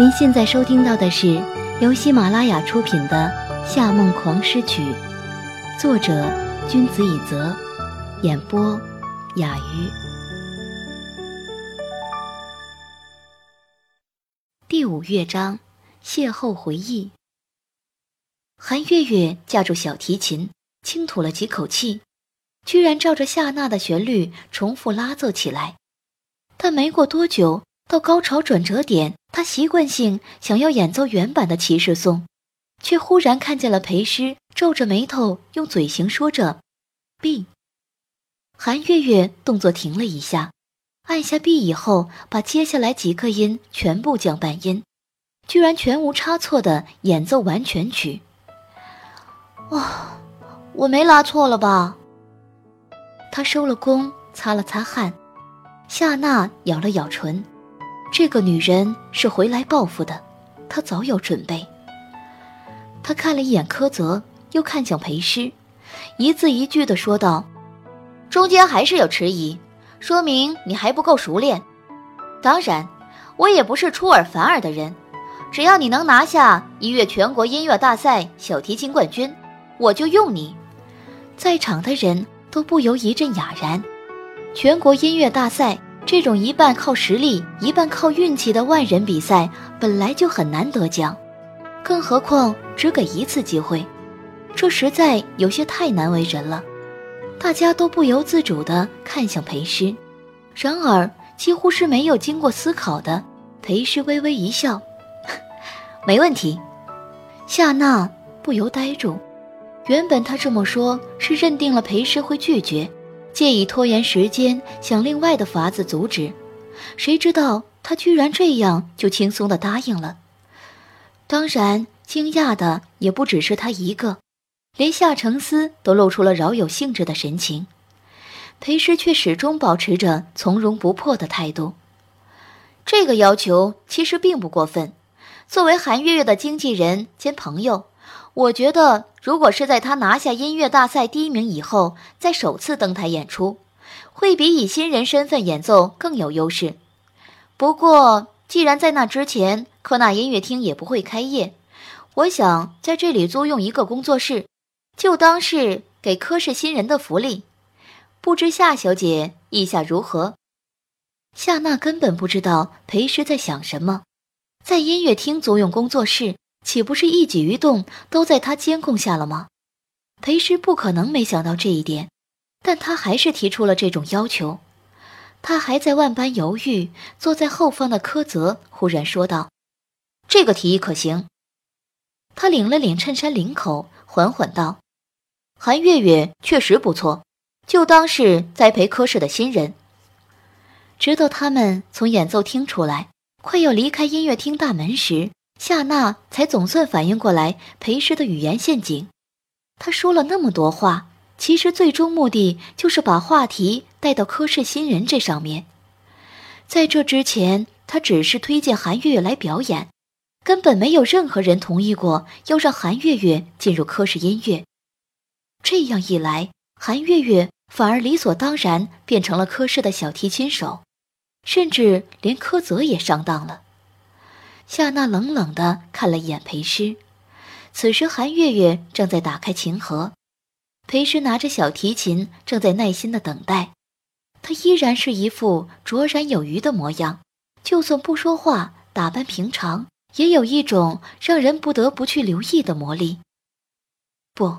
您现在收听到的是由喜马拉雅出品的《夏梦狂诗曲》，作者君子以泽，演播雅鱼。第五乐章：邂逅回忆。韩月月架住小提琴，轻吐了几口气，居然照着夏娜的旋律重复拉奏起来。但没过多久。到高潮转折点，他习惯性想要演奏原版的骑士颂，却忽然看见了裴师皱着眉头用嘴型说着 “B”。韩月月动作停了一下，按下 B 以后，把接下来几个音全部降半音，居然全无差错的演奏完全曲。哇，我没拉错了吧？他收了弓，擦了擦汗，夏娜咬了咬唇。这个女人是回来报复的，她早有准备。他看了一眼柯泽，又看向裴师，一字一句的说道：“中间还是有迟疑，说明你还不够熟练。当然，我也不是出尔反尔的人，只要你能拿下一月全国音乐大赛小提琴冠军，我就用你。”在场的人都不由一阵哑然。全国音乐大赛。这种一半靠实力、一半靠运气的万人比赛本来就很难得奖，更何况只给一次机会，这实在有些太难为人了。大家都不由自主地看向裴师，然而几乎是没有经过思考的，裴师微微一笑：“ 没问题。”夏娜不由呆住，原本他这么说，是认定了裴师会拒绝。借以拖延时间，想另外的法子阻止，谁知道他居然这样就轻松的答应了。当然，惊讶的也不只是他一个，连夏承思都露出了饶有兴致的神情。裴师却始终保持着从容不迫的态度。这个要求其实并不过分。作为韩月月的经纪人兼朋友，我觉得。如果是在他拿下音乐大赛第一名以后，再首次登台演出，会比以新人身份演奏更有优势。不过，既然在那之前科纳音乐厅也不会开业，我想在这里租用一个工作室，就当是给科室新人的福利。不知夏小姐意下如何？夏娜根本不知道裴师在想什么，在音乐厅租用工作室。岂不是一举一动都在他监控下了吗？裴师不可能没想到这一点，但他还是提出了这种要求。他还在万般犹豫，坐在后方的柯泽忽然说道：“这个提议可行。”他领了领衬衫领口，缓缓道：“韩月月确实不错，就当是栽培科室的新人。”直到他们从演奏厅出来，快要离开音乐厅大门时。夏娜才总算反应过来裴师的语言陷阱。他说了那么多话，其实最终目的就是把话题带到科室新人这上面。在这之前，他只是推荐韩月月来表演，根本没有任何人同意过要让韩月月进入科室音乐。这样一来，韩月月反而理所当然变成了科室的小提琴手，甚至连柯泽也上当了。夏娜冷冷地看了一眼裴师，此时韩月月正在打开琴盒，裴师拿着小提琴正在耐心地等待，他依然是一副卓然有余的模样，就算不说话，打扮平常，也有一种让人不得不去留意的魔力。不，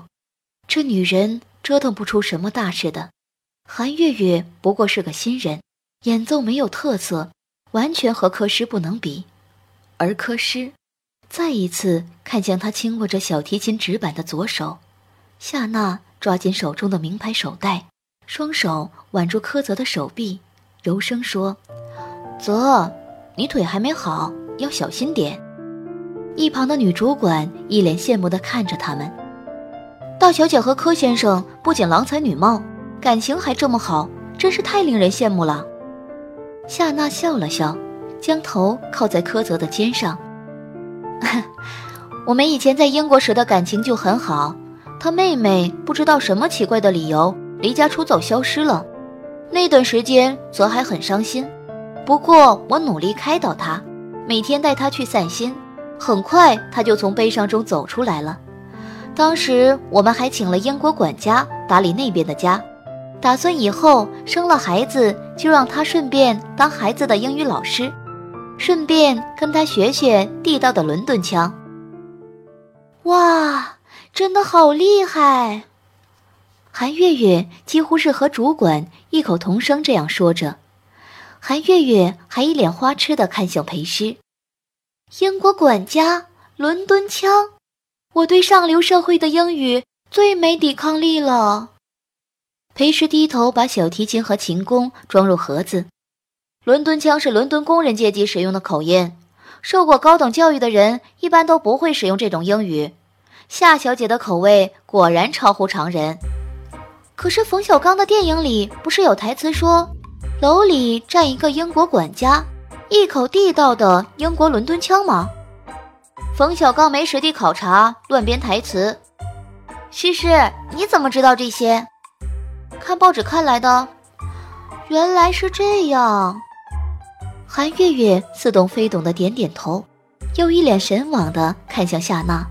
这女人折腾不出什么大事的。韩月月不过是个新人，演奏没有特色，完全和柯师不能比。儿科师再一次看向他轻握着小提琴指板的左手，夏娜抓紧手中的名牌手袋，双手挽住柯泽的手臂，柔声说：“泽，你腿还没好，要小心点。”一旁的女主管一脸羡慕地看着他们。大小姐和柯先生不仅郎才女貌，感情还这么好，真是太令人羡慕了。夏娜笑了笑。将头靠在柯泽的肩上。我们以前在英国时的感情就很好，他妹妹不知道什么奇怪的理由离家出走消失了，那段时间泽还很伤心。不过我努力开导他，每天带他去散心。很快，他就从悲伤中走出来了。当时我们还请了英国管家打理那边的家，打算以后生了孩子就让他顺便当孩子的英语老师，顺便跟他学学地道的伦敦腔。哇，真的好厉害！韩月月几乎是和主管异口同声这样说着，韩月月还一脸花痴的看向裴师，英国管家，伦敦腔。我对上流社会的英语最没抵抗力了。裴师低头把小提琴和琴弓装入盒子。伦敦腔是伦敦工人阶级使用的口音，受过高等教育的人一般都不会使用这种英语。夏小姐的口味果然超乎常人。可是冯小刚的电影里不是有台词说，楼里站一个英国管家，一口地道的英国伦敦腔吗？冯小刚没实地考察，乱编台词。西施，你怎么知道这些？看报纸看来的。原来是这样。韩月月似懂非懂的点点头，又一脸神往的看向夏娜。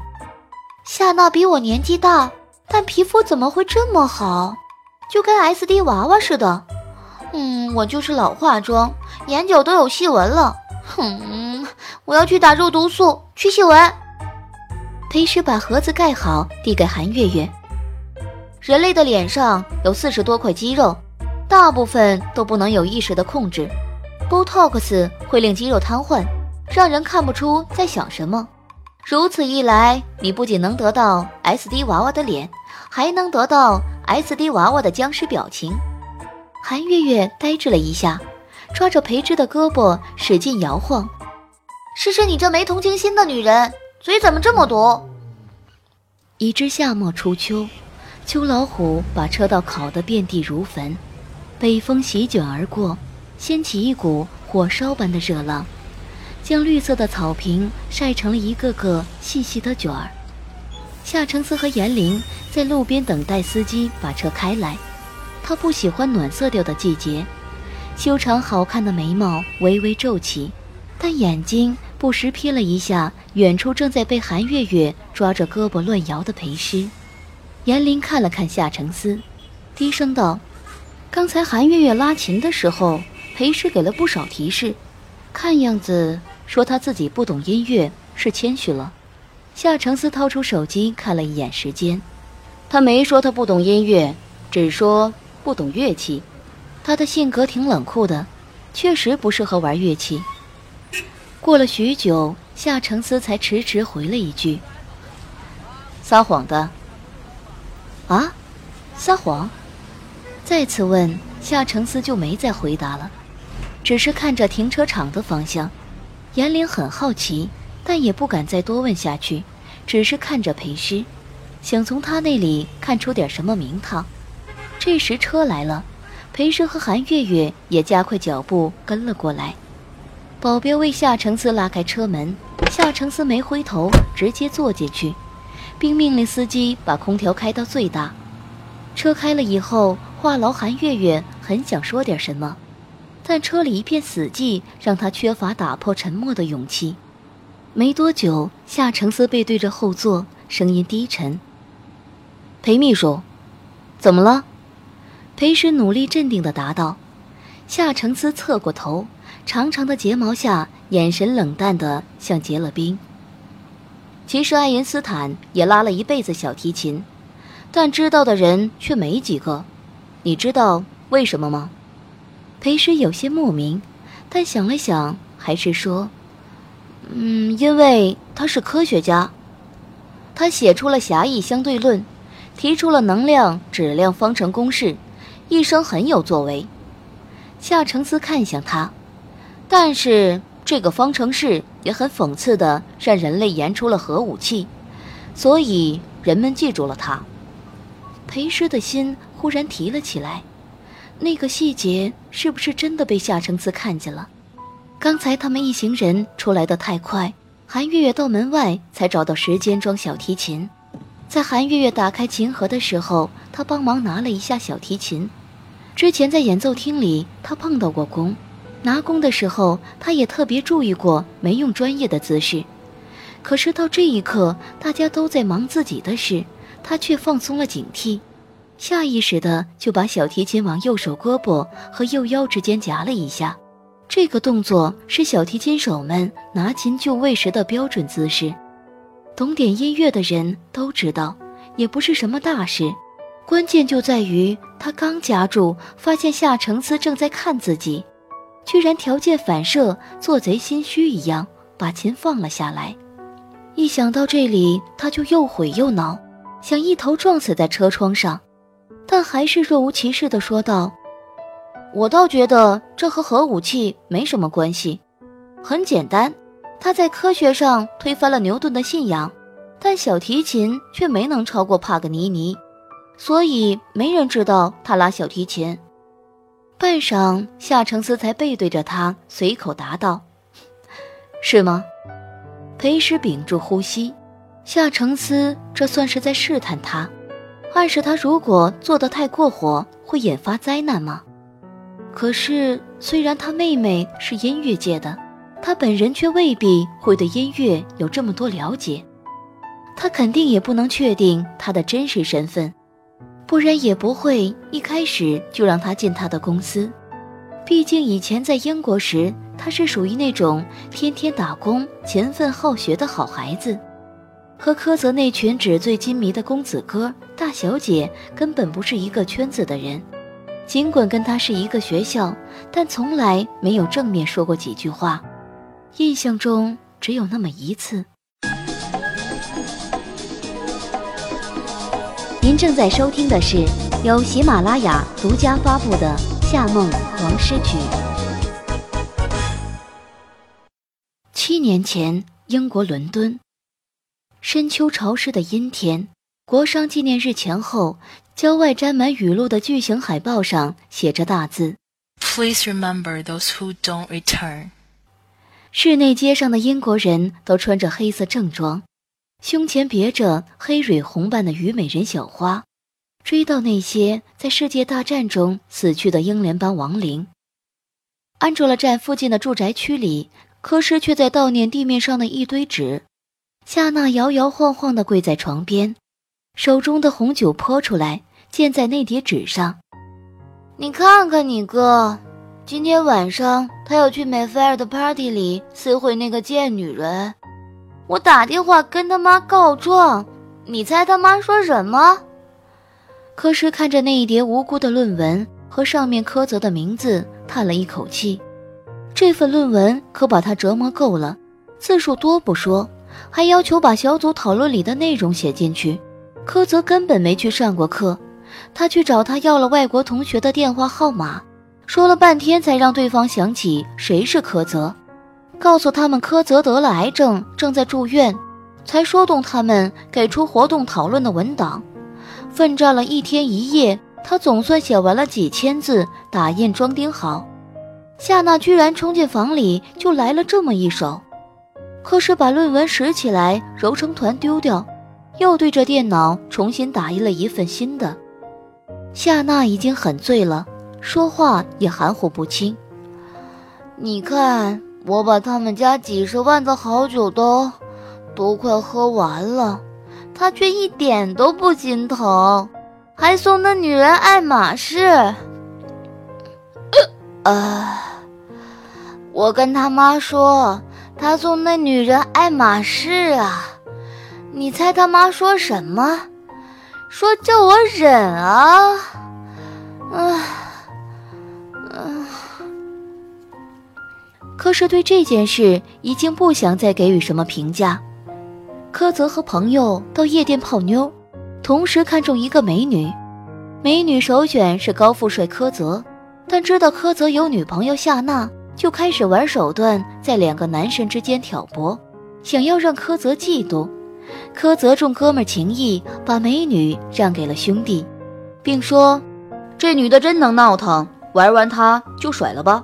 夏娜比我年纪大，但皮肤怎么会这么好？就跟 S D 娃娃似的。嗯，我就是老化妆，眼角都有细纹了。哼，我要去打肉毒素，去细纹。裴师把盒子盖好，递给韩月月。人类的脸上有四十多块肌肉，大部分都不能有意识的控制。Botox 会令肌肉瘫痪，让人看不出在想什么。如此一来，你不仅能得到 SD 娃娃的脸，还能得到 SD 娃娃的僵尸表情。韩月月呆滞了一下。抓着裴之的胳膊使劲摇晃，试试你这没同情心的女人，嘴怎么这么毒？已知夏末初秋，秋老虎把车道烤得遍地如焚，北风席卷而过，掀起一股火烧般的热浪，将绿色的草坪晒成了一个个细细的卷儿。夏承思和严玲在路边等待司机把车开来，他不喜欢暖色调的季节。修长好看的眉毛微微皱起，但眼睛不时瞥了一下远处正在被韩月月抓着胳膊乱摇的裴诗。严林看了看夏承思，低声道：“刚才韩月月拉琴的时候，裴诗给了不少提示，看样子说他自己不懂音乐是谦虚了。”夏承思掏出手机看了一眼时间，他没说他不懂音乐，只说不懂乐器。他的性格挺冷酷的，确实不适合玩乐器。过了许久，夏承思才迟迟回了一句：“撒谎的。”啊，撒谎？再次问，夏承思就没再回答了，只是看着停车场的方向。严玲很好奇，但也不敢再多问下去，只是看着裴师，想从他那里看出点什么名堂。这时车来了。裴师和韩月月也加快脚步跟了过来，保镖为夏承思拉开车门，夏承思没回头，直接坐进去，并命令司机把空调开到最大。车开了以后，话痨韩月月很想说点什么，但车里一片死寂，让他缺乏打破沉默的勇气。没多久，夏承思背对着后座，声音低沉：“裴秘书，怎么了？”裴时努力镇定地答道：“夏承思侧过头，长长的睫毛下，眼神冷淡的像结了冰。其实爱因斯坦也拉了一辈子小提琴，但知道的人却没几个。你知道为什么吗？”裴时有些莫名，但想了想，还是说：“嗯，因为他是科学家，他写出了狭义相对论，提出了能量质量方程公式。”一生很有作为，夏承思看向他，但是这个方程式也很讽刺的让人类研出了核武器，所以人们记住了他。裴师的心忽然提了起来，那个细节是不是真的被夏承思看见了？刚才他们一行人出来的太快，韩月月到门外才找到时间装小提琴，在韩月月打开琴盒的时候，他帮忙拿了一下小提琴。之前在演奏厅里，他碰到过弓，拿弓的时候，他也特别注意过没用专业的姿势。可是到这一刻，大家都在忙自己的事，他却放松了警惕，下意识的就把小提琴往右手胳膊和右腰之间夹了一下。这个动作是小提琴手们拿琴就位时的标准姿势。懂点音乐的人都知道，也不是什么大事。关键就在于他刚夹住，发现夏承思正在看自己。居然条件反射，做贼心虚一样把琴放了下来。一想到这里，他就又悔又恼，想一头撞死在车窗上，但还是若无其事地说道：“我倒觉得这和核武器没什么关系。很简单，他在科学上推翻了牛顿的信仰，但小提琴却没能超过帕格尼尼，所以没人知道他拉小提琴。”半晌，夏承思才背对着他，随口答道：“是吗？”裴师屏住呼吸。夏承思这算是在试探他，暗示他如果做得太过火，会引发灾难吗？可是，虽然他妹妹是音乐界的，他本人却未必会对音乐有这么多了解。他肯定也不能确定他的真实身份。不然也不会一开始就让他进他的公司。毕竟以前在英国时，他是属于那种天天打工、勤奋好学的好孩子，和柯泽那群纸醉金迷的公子哥、大小姐根本不是一个圈子的人。尽管跟他是一个学校，但从来没有正面说过几句话，印象中只有那么一次。您正在收听的是由喜马拉雅独家发布的《夏梦黄诗曲》。七年前，英国伦敦，深秋潮湿的阴天，国殇纪念日前后，郊外沾满雨露的巨型海报上写着大字：“Please remember those who don't return。”室内街上的英国人都穿着黑色正装。胸前别着黑蕊红瓣的虞美人小花，追悼那些在世界大战中死去的英联邦亡灵。安卓拉站附近的住宅区里，科什却在悼念地面上的一堆纸。夏娜摇摇晃晃地跪在床边，手中的红酒泼出来，溅在那叠纸上。你看看你哥，今天晚上他要去美菲尔的 party 里撕毁那个贱女人。我打电话跟他妈告状，你猜他妈说什么？柯石看着那一叠无辜的论文和上面苛责的名字，叹了一口气。这份论文可把他折磨够了，字数多不说，还要求把小组讨论里的内容写进去。柯泽根本没去上过课，他去找他要了外国同学的电话号码，说了半天才让对方想起谁是柯泽。告诉他们柯泽得了癌症，正在住院，才说动他们给出活动讨论的文档。奋战了一天一夜，他总算写完了几千字，打印装订好。夏娜居然冲进房里，就来了这么一手。可是把论文拾起来，揉成团丢掉，又对着电脑重新打印了一份新的。夏娜已经很醉了，说话也含糊不清。你看。我把他们家几十万的好酒都都快喝完了，他却一点都不心疼，还送那女人爱马仕。呃，我跟他妈说，他送那女人爱马仕啊，你猜他妈说什么？说叫我忍啊，啊啊。可是对这件事已经不想再给予什么评价。柯泽和朋友到夜店泡妞，同时看中一个美女，美女首选是高富帅柯泽，但知道柯泽有女朋友夏娜，就开始玩手段，在两个男神之间挑拨，想要让柯泽嫉妒。柯泽重哥们情义，把美女让给了兄弟，并说：“这女的真能闹腾，玩完她就甩了吧。”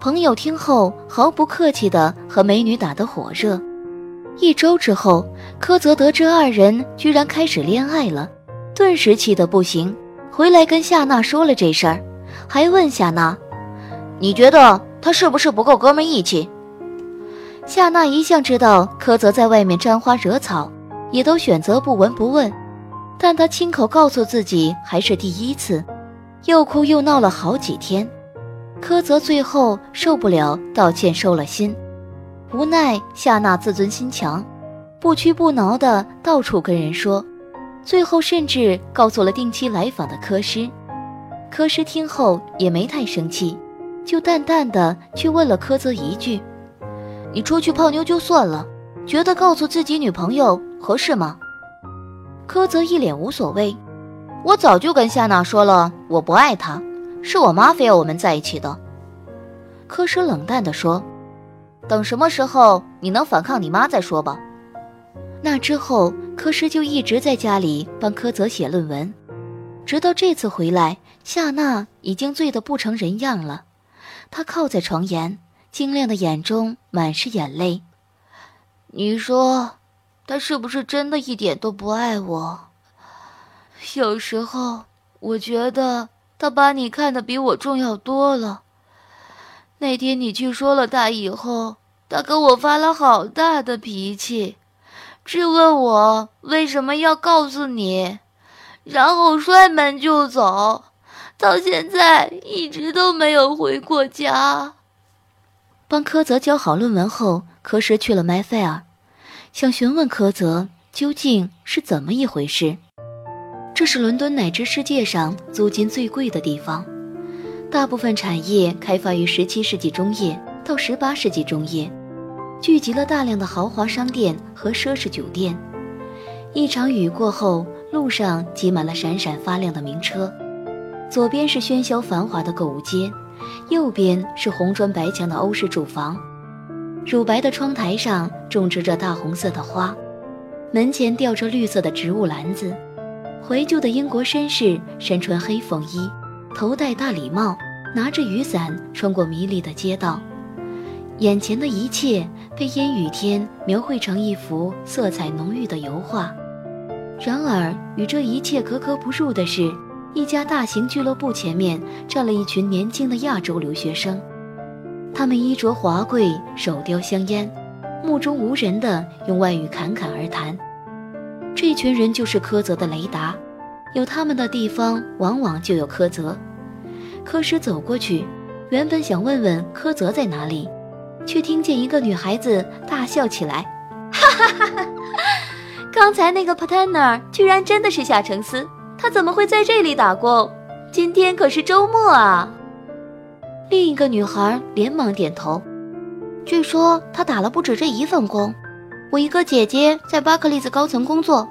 朋友听后毫不客气地和美女打得火热。一周之后，柯泽得知二人居然开始恋爱了，顿时气得不行，回来跟夏娜说了这事儿，还问夏娜：“你觉得他是不是不够哥们义气？夏娜一向知道柯泽在外面沾花惹草，也都选择不闻不问。但他亲口告诉自己还是第一次，又哭又闹了好几天。柯泽最后受不了，道歉收了心。无奈夏娜自尊心强，不屈不挠的到处跟人说，最后甚至告诉了定期来访的柯师。柯师听后也没太生气，就淡淡的去问了柯泽一句：“你出去泡妞就算了，觉得告诉自己女朋友合适吗？”柯泽一脸无所谓：“我早就跟夏娜说了，我不爱她。”是我妈非要我们在一起的。柯师冷淡的说：“等什么时候你能反抗你妈再说吧。”那之后，柯师就一直在家里帮柯泽写论文，直到这次回来，夏娜已经醉得不成人样了。他靠在床沿，晶亮的眼中满是眼泪。你说，他是不是真的一点都不爱我？有时候，我觉得。他把你看得比我重要多了。那天你去说了他以后，他跟我发了好大的脾气，质问我为什么要告诉你，然后摔门就走，到现在一直都没有回过家。帮柯泽交好论文后，柯石去了麦菲尔，想询问柯泽究竟是怎么一回事。这是伦敦乃至世界上租金最贵的地方，大部分产业开发于17世纪中叶到18世纪中叶，聚集了大量的豪华商店和奢侈酒店。一场雨过后，路上挤满了闪闪发亮的名车，左边是喧嚣繁华的购物街，右边是红砖白墙的欧式住房，乳白的窗台上种植着大红色的花，门前吊着绿色的植物篮子。怀旧的英国绅士身穿黑风衣，头戴大礼帽，拿着雨伞穿过迷离的街道。眼前的一切被阴雨天描绘成一幅色彩浓郁的油画。然而，与这一切格格不入的是，一家大型俱乐部前面站了一群年轻的亚洲留学生。他们衣着华贵，手叼香烟，目中无人地用外语侃侃而谈。这群人就是柯泽的雷达，有他们的地方，往往就有柯泽。柯什走过去，原本想问问柯泽在哪里，却听见一个女孩子大笑起来：“ 哈哈哈哈！刚才那个 partner 居然真的是夏承思，他怎么会在这里打工？今天可是周末啊！”另一个女孩连忙点头：“据说他打了不止这一份工。”我一个姐姐在巴克利斯高层工作，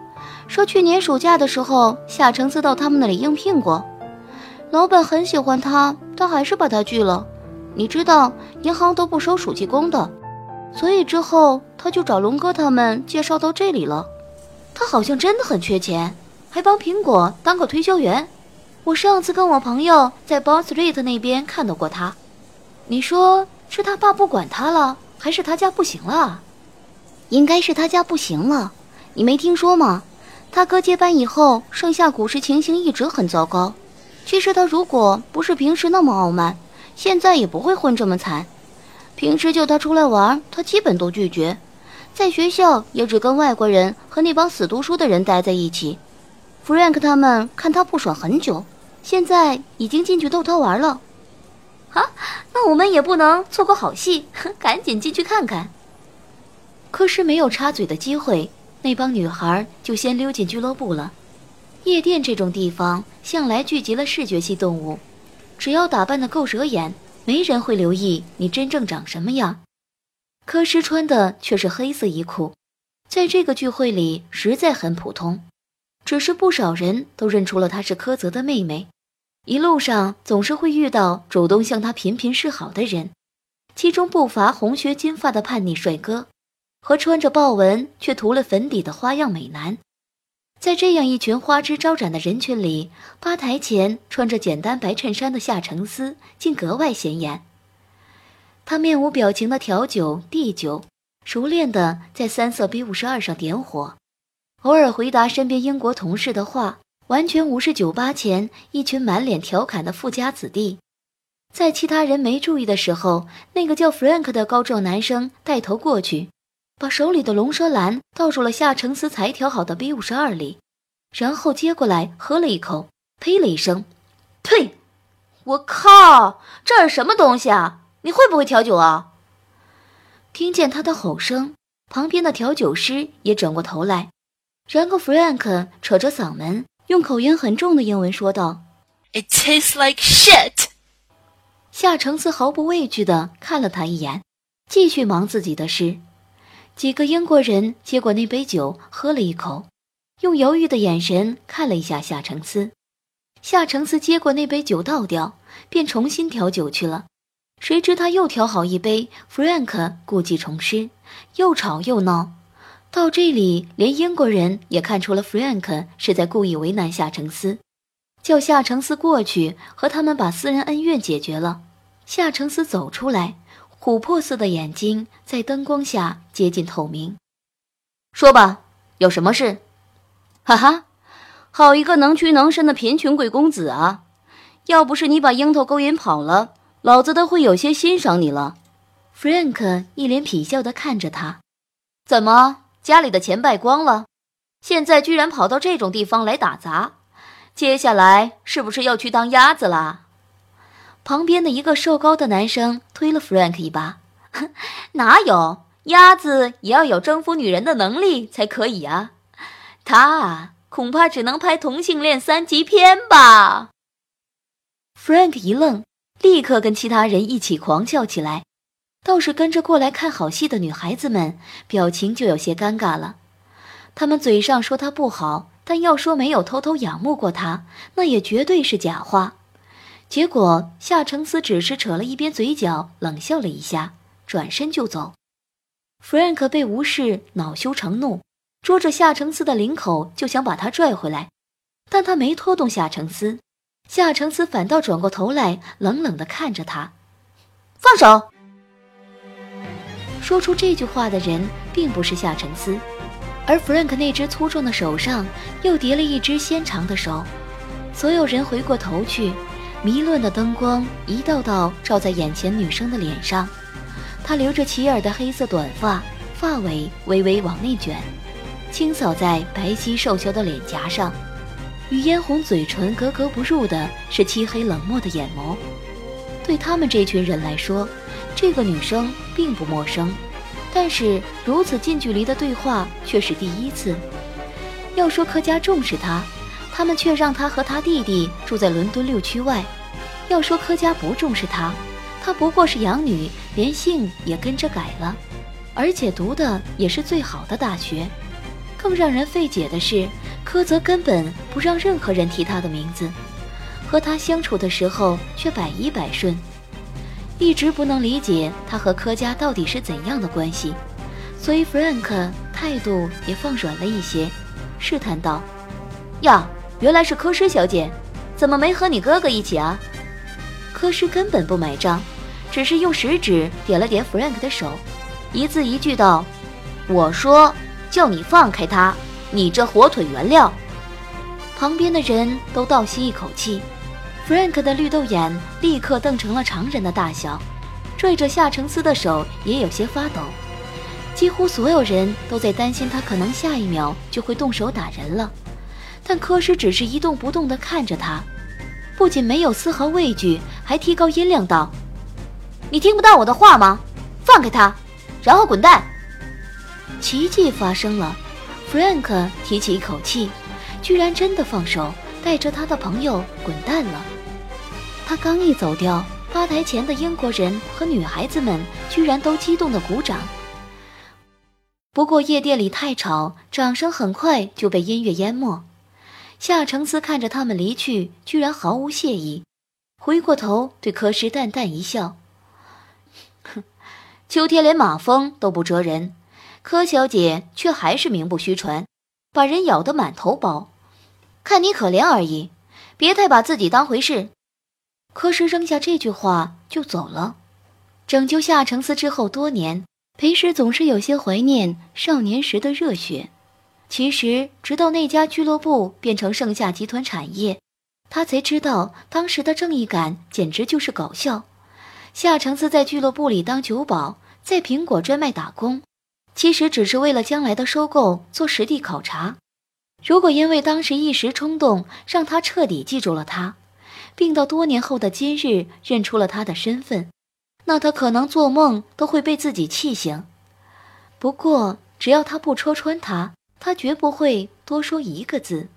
说去年暑假的时候夏承思到他们那里应聘过，老板很喜欢他，但还是把他拒了。你知道银行都不收暑期工的，所以之后他就找龙哥他们介绍到这里了。他好像真的很缺钱，还帮苹果当过推销员。我上次跟我朋友在 Bond Street 那边看到过他。你说是他爸不管他了，还是他家不行了？应该是他家不行了，你没听说吗？他哥接班以后，盛夏股市情形一直很糟糕。其实他如果不是平时那么傲慢，现在也不会混这么惨。平时叫他出来玩，他基本都拒绝。在学校也只跟外国人和那帮死读书的人待在一起。Frank 他们看他不爽很久，现在已经进去逗他玩了。啊，那我们也不能错过好戏，赶紧进去看看。可是没有插嘴的机会，那帮女孩就先溜进俱乐部了。夜店这种地方向来聚集了视觉系动物，只要打扮得够惹眼，没人会留意你真正长什么样。柯诗穿的却是黑色衣裤，在这个聚会里实在很普通，只是不少人都认出了她是柯泽的妹妹。一路上总是会遇到主动向她频频示好的人，其中不乏红学金发的叛逆帅哥。和穿着豹纹却涂了粉底的花样美男，在这样一群花枝招展的人群里，吧台前穿着简单白衬衫的夏承思竟格外显眼。他面无表情的调酒递酒，熟练的在三色 B 五十二上点火，偶尔回答身边英国同事的话，完全无视酒吧前一群满脸调侃的富家子弟。在其他人没注意的时候，那个叫 Frank 的高壮男生带头过去，把手里的龙舌兰倒入了夏承思才调好的 B 五十二里，然后接过来喝了一口，呸了一声：“呸！我靠，这是什么东西啊？你会不会调酒啊？”听见他的吼声，旁边的调酒师也转过头来，然后 Frank 扯着嗓门，用口音很重的英文说道：“It tastes like shit。”夏承思毫不畏惧地看了他一眼，继续忙自己的事。几个英国人接过那杯酒，喝了一口，用犹豫的眼神看了一下夏承思。夏承思接过那杯酒，倒掉，便重新调酒去了。谁知他又调好一杯，Frank 故技重施，又吵又闹。到这里，连英国人也看出了 Frank 是在故意为难夏承思。叫夏承思过去和他们把私人恩怨解决了。夏承思走出来，琥珀似的眼睛在灯光下接近透明。说吧，有什么事？哈哈，好一个能屈能伸的贫穷贵公子啊！要不是你把樱桃勾引跑了，老子都会有些欣赏你了。Frank 一脸痞笑地看着他。怎么，家里的钱败光了？现在居然跑到这种地方来打杂？接下来是不是要去当鸭子啦？旁边的一个瘦高的男生推了 Frank 一把：“ 哪有鸭子也要有征服女人的能力才可以啊？他啊，恐怕只能拍同性恋三级片吧。”Frank 一愣，立刻跟其他人一起狂笑起来。倒是跟着过来看好戏的女孩子们，表情就有些尴尬了。他们嘴上说他不好。但要说没有偷偷仰慕过他，那也绝对是假话。结果夏承思只是扯了一边嘴角，冷笑了一下，转身就走。Frank 被无视，恼羞成怒，捉着夏承思的领口就想把他拽回来，但他没拖动夏承思，夏承思反倒转过头来，冷冷地看着他，放手。说出这句话的人并不是夏承思。而 Frank 那只粗壮的手上又叠了一只纤长的手，所有人回过头去，迷乱的灯光一道道照在眼前女生的脸上。她留着齐耳的黑色短发，发尾微微往内卷，清扫在白皙瘦削的脸颊上，与嫣红嘴唇格格不入的是漆黑冷漠的眼眸。对他们这群人来说，这个女生并不陌生。但是如此近距离的对话却是第一次。要说柯家重视她，他们却让她和她弟弟住在伦敦六区外；要说柯家不重视她，她不过是养女，连姓也跟着改了，而且读的也是最好的大学。更让人费解的是，柯泽根本不让任何人提他的名字，和他相处的时候却百依百顺。一直不能理解他和柯家到底是怎样的关系，所以 Frank 态度也放软了一些，试探道：“呀，原来是柯诗小姐，怎么没和你哥哥一起啊？”柯诗根本不买账，只是用食指点了点 Frank 的手，一字一句道：“我说叫你放开他，你这火腿原料。”旁边的人都倒吸一口气。Frank 的绿豆眼立刻瞪成了常人的大小，拽着夏承思的手也有些发抖。几乎所有人都在担心他可能下一秒就会动手打人了，但柯诗只是一动不动地看着他，不仅没有丝毫畏惧，还提高音量道：“你听不到我的话吗？放开他，然后滚蛋！”奇迹发生了，Frank 提起一口气，居然真的放手。带着他的朋友滚蛋了。他刚一走掉，吧台前的英国人和女孩子们居然都激动地鼓掌。不过夜店里太吵，掌声很快就被音乐淹没。夏承思看着他们离去，居然毫无谢意，回过头对柯诗淡淡一笑：“哼，秋天连马蜂都不蛰人，柯小姐却还是名不虚传，把人咬得满头包。”看你可怜而已，别太把自己当回事。柯石扔下这句话就走了。拯救夏承思之后多年，裴时总是有些怀念少年时的热血。其实，直到那家俱乐部变成盛夏集团产业，他才知道当时的正义感简直就是搞笑。夏承思在俱乐部里当酒保，在苹果专卖打工，其实只是为了将来的收购做实地考察。如果因为当时一时冲动，让他彻底记住了他，并到多年后的今日认出了他的身份，那他可能做梦都会被自己气醒。不过，只要他不戳穿他，他绝不会多说一个字。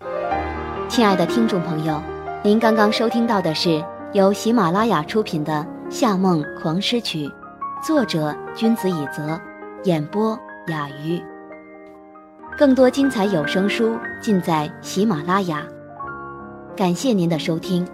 亲爱的听众朋友，您刚刚收听到的是由喜马拉雅出品的。《夏梦狂诗曲》，作者君子以泽，演播雅鱼。更多精彩有声书尽在喜马拉雅。感谢您的收听。